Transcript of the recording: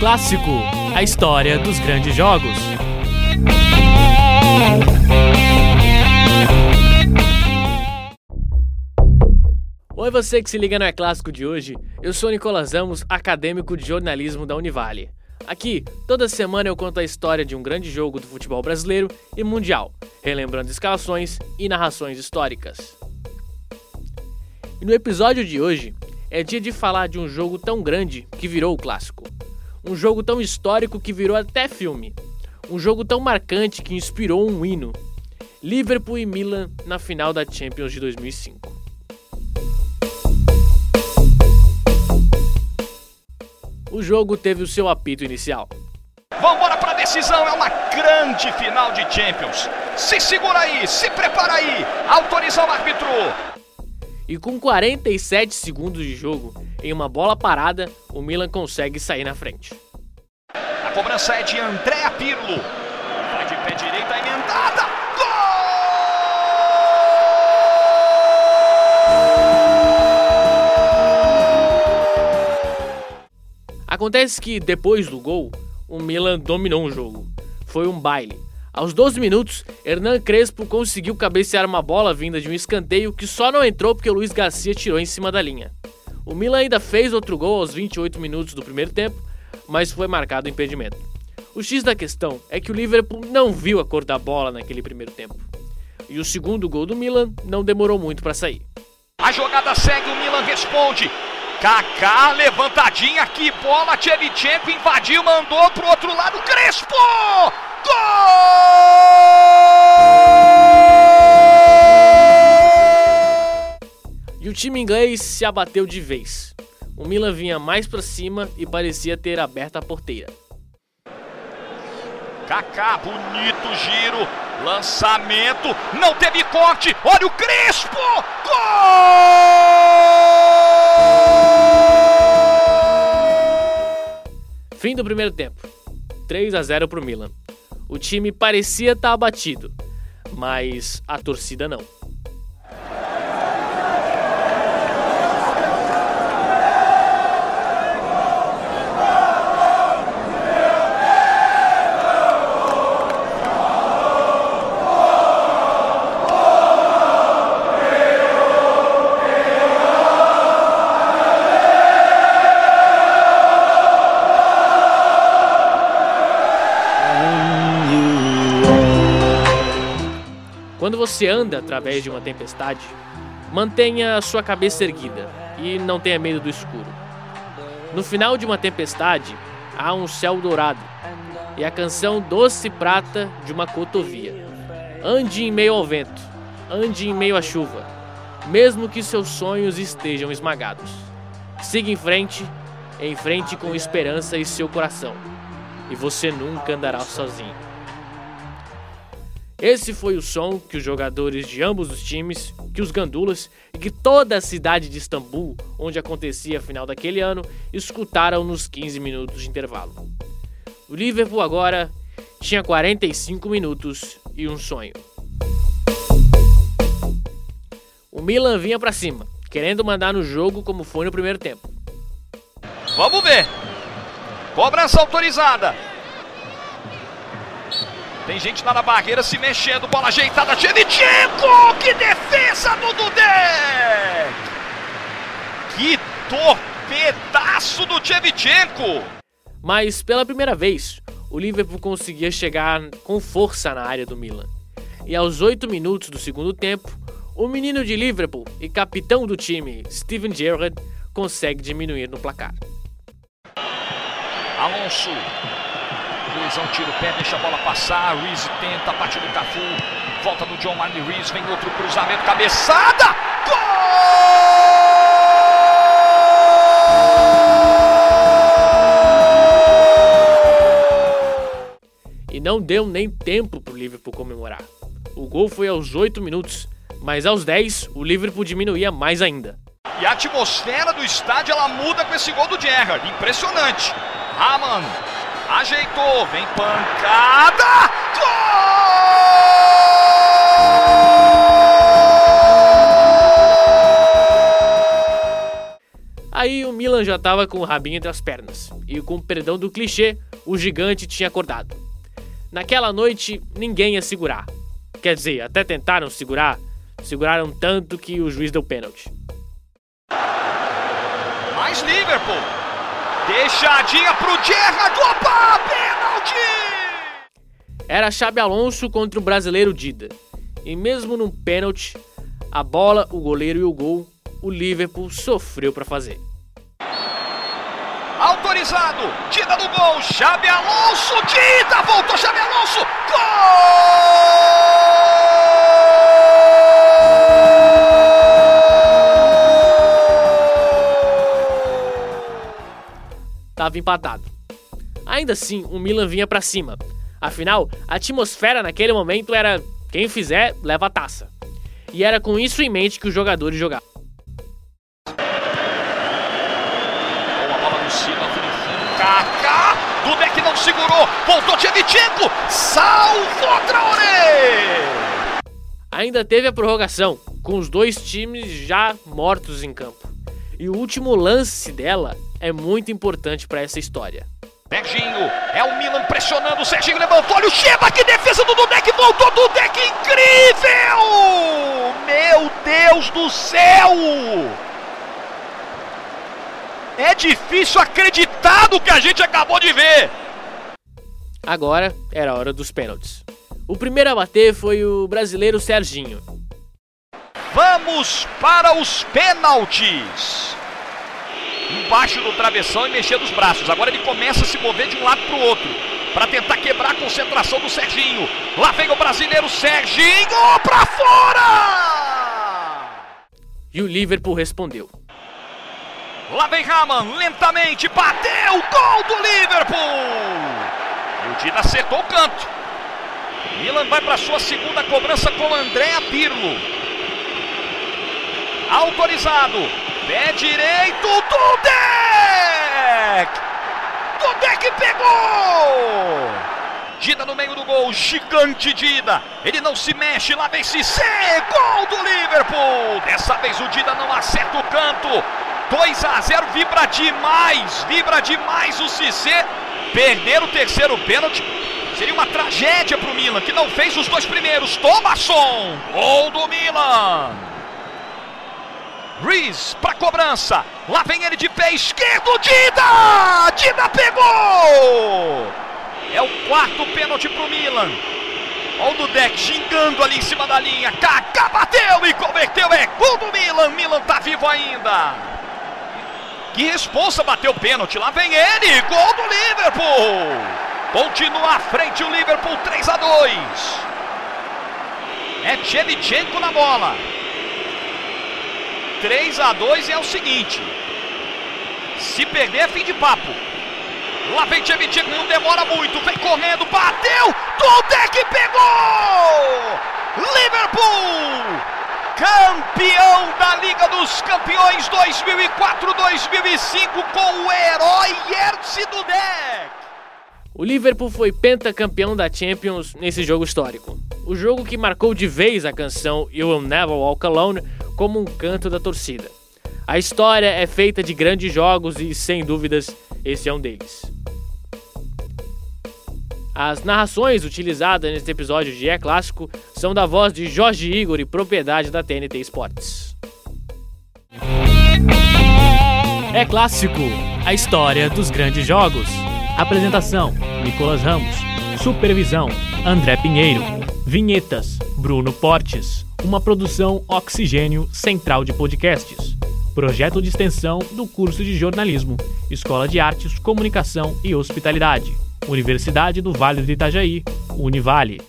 Clássico, a história dos grandes jogos. Oi, você que se liga no É Clássico de hoje. Eu sou Nicolas Ramos, acadêmico de jornalismo da Univale. Aqui, toda semana eu conto a história de um grande jogo do futebol brasileiro e mundial, relembrando escalações e narrações históricas. E no episódio de hoje, é dia de falar de um jogo tão grande que virou o clássico. Um jogo tão histórico que virou até filme. Um jogo tão marcante que inspirou um hino. Liverpool e Milan na final da Champions de 2005. O jogo teve o seu apito inicial. Vambora pra decisão, é uma grande final de Champions. Se segura aí, se prepara aí, autoriza o árbitro. E com 47 segundos de jogo, em uma bola parada, o Milan consegue sair na frente. A cobrança é de Andréa Pirlo. Vai de pé direito, emendada. Acontece que depois do gol, o Milan dominou o jogo. Foi um baile. Aos 12 minutos, Hernan Crespo conseguiu cabecear uma bola vinda de um escanteio que só não entrou porque o Luiz Garcia tirou em cima da linha. O Milan ainda fez outro gol aos 28 minutos do primeiro tempo, mas foi marcado o impedimento. O X da questão é que o Liverpool não viu a cor da bola naquele primeiro tempo. E o segundo gol do Milan não demorou muito para sair. A jogada segue, o Milan responde. Kaká, levantadinha aqui, bola, Tchevchenko invadiu, mandou pro outro lado, Crespo! Gol! E o time inglês se abateu de vez. O Milan vinha mais para cima e parecia ter aberto a porteira. Kaká, bonito giro, lançamento, não teve corte, olha o Crespo! Gol! Fim do primeiro tempo. 3 a 0 para o Milan. O time parecia estar tá abatido, mas a torcida não. Você anda através de uma tempestade, mantenha sua cabeça erguida e não tenha medo do escuro. No final de uma tempestade, há um céu dourado e a canção doce prata de uma cotovia. Ande em meio ao vento, ande em meio à chuva, mesmo que seus sonhos estejam esmagados. Siga em frente, em frente com esperança e seu coração, e você nunca andará sozinho. Esse foi o som que os jogadores de ambos os times, que os gandulas e que toda a cidade de Istambul, onde acontecia a final daquele ano, escutaram nos 15 minutos de intervalo. O Liverpool agora tinha 45 minutos e um sonho. O Milan vinha para cima, querendo mandar no jogo como foi no primeiro tempo. Vamos ver. Cobrança autorizada. Tem gente lá na barreira se mexendo, bola ajeitada, Shevchenko! Que defesa do Dudek! Que torpedaço do Shevchenko! Mas pela primeira vez, o Liverpool conseguia chegar com força na área do Milan. E aos 8 minutos do segundo tempo, o menino de Liverpool e capitão do time, Steven Gerrard, consegue diminuir no placar. Alonso Luizão tira o pé, deixa a bola passar. Reese tenta, parte do Cafu. Volta no John Marley Reese, vem outro cruzamento, cabeçada! Gol! E não deu nem tempo para o Liverpool comemorar. O gol foi aos 8 minutos, mas aos 10 o Liverpool diminuía mais ainda. E a atmosfera do estádio ela muda com esse gol do Gerrard. Impressionante. Raman Ajeitou, vem pancada! Gol! Aí o Milan já tava com o rabinho entre as pernas, e com o perdão do clichê, o gigante tinha acordado. Naquela noite, ninguém ia segurar. Quer dizer, até tentaram segurar, seguraram tanto que o juiz deu pênalti. Mais Liverpool. Deixadinha pro Gerrard. Opa, pênalti! Era Xabi Alonso contra o brasileiro Dida. E mesmo num pênalti, a bola, o goleiro e o gol o Liverpool sofreu para fazer. Autorizado, Dida no gol, Xabi Alonso, Dida, voltou Xabi Alonso, gol! Tava empatado. Ainda assim, o Milan vinha para cima. Afinal, a atmosfera naquele momento era quem fizer leva a taça. E era com isso em mente que os jogadores jogavam. Kaká, Dudek não segurou, voltou Tchevchenko, salvou Traoré! Ainda teve a prorrogação, com os dois times já mortos em campo. E o último lance dela é muito importante para essa história. Serginho, é o Milan pressionando, o Serginho levantou, olha o Cheba, que defesa do Dudek, voltou Dudek, incrível! Meu Deus do céu! É difícil acreditar no que a gente acabou de ver. Agora era a hora dos pênaltis. O primeiro a bater foi o brasileiro Serginho. Vamos para os pênaltis. Embaixo do travessão e mexendo os braços. Agora ele começa a se mover de um lado para o outro. Para tentar quebrar a concentração do Serginho. Lá vem o brasileiro Serginho para fora! E o Liverpool respondeu. Lá vem Raman, lentamente, bateu, gol do Liverpool! E o Dida acertou o canto. Milan vai para sua segunda cobrança com André Pirlo. Autorizado, pé direito, Dudek! Dudek pegou! Dida no meio do gol, gigante Dida. Ele não se mexe, lá vem Cissé, gol do Liverpool. Dessa vez o Dida não acerta o canto. 2 a 0, vibra demais, vibra demais o Cissé. Perder o terceiro pênalti seria uma tragédia para o Milan, que não fez os dois primeiros. Thomasson, gol do Milan. Rees para cobrança. Lá vem ele de pé esquerdo. Dida! Dida pegou! É o quarto pênalti para o Milan. Olha o Dudek xingando ali em cima da linha. Kaká bateu e converteu. É gol do Milan. Milan tá vivo ainda. Que responsa bateu o pênalti. Lá vem ele. Gol do Liverpool. Continua à frente o Liverpool 3 a 2. É Tchevchenko na bola. 3 a 2 e é o seguinte. Se perder é fim de papo. Lá vem Tchevchenko, não demora muito. Vem correndo, bateu. Dudek pegou. Liverpool campeão da Liga dos Campeões 2004-2005 com o herói Jerzy Dudek. O Liverpool foi pentacampeão da Champions nesse jogo histórico. O jogo que marcou de vez a canção You Will Never Walk Alone como um canto da torcida. A história é feita de grandes jogos e, sem dúvidas, esse é um deles. As narrações utilizadas neste episódio de É Clássico são da voz de Jorge Igor e propriedade da TNT Sports. É Clássico, a história dos grandes jogos. Apresentação: Nicolas Ramos. Supervisão: André Pinheiro. Vinhetas: Bruno Portes. Uma produção Oxigênio Central de Podcasts. Projeto de extensão do curso de jornalismo, Escola de Artes, Comunicação e Hospitalidade. Universidade do Vale do Itajaí, Univale.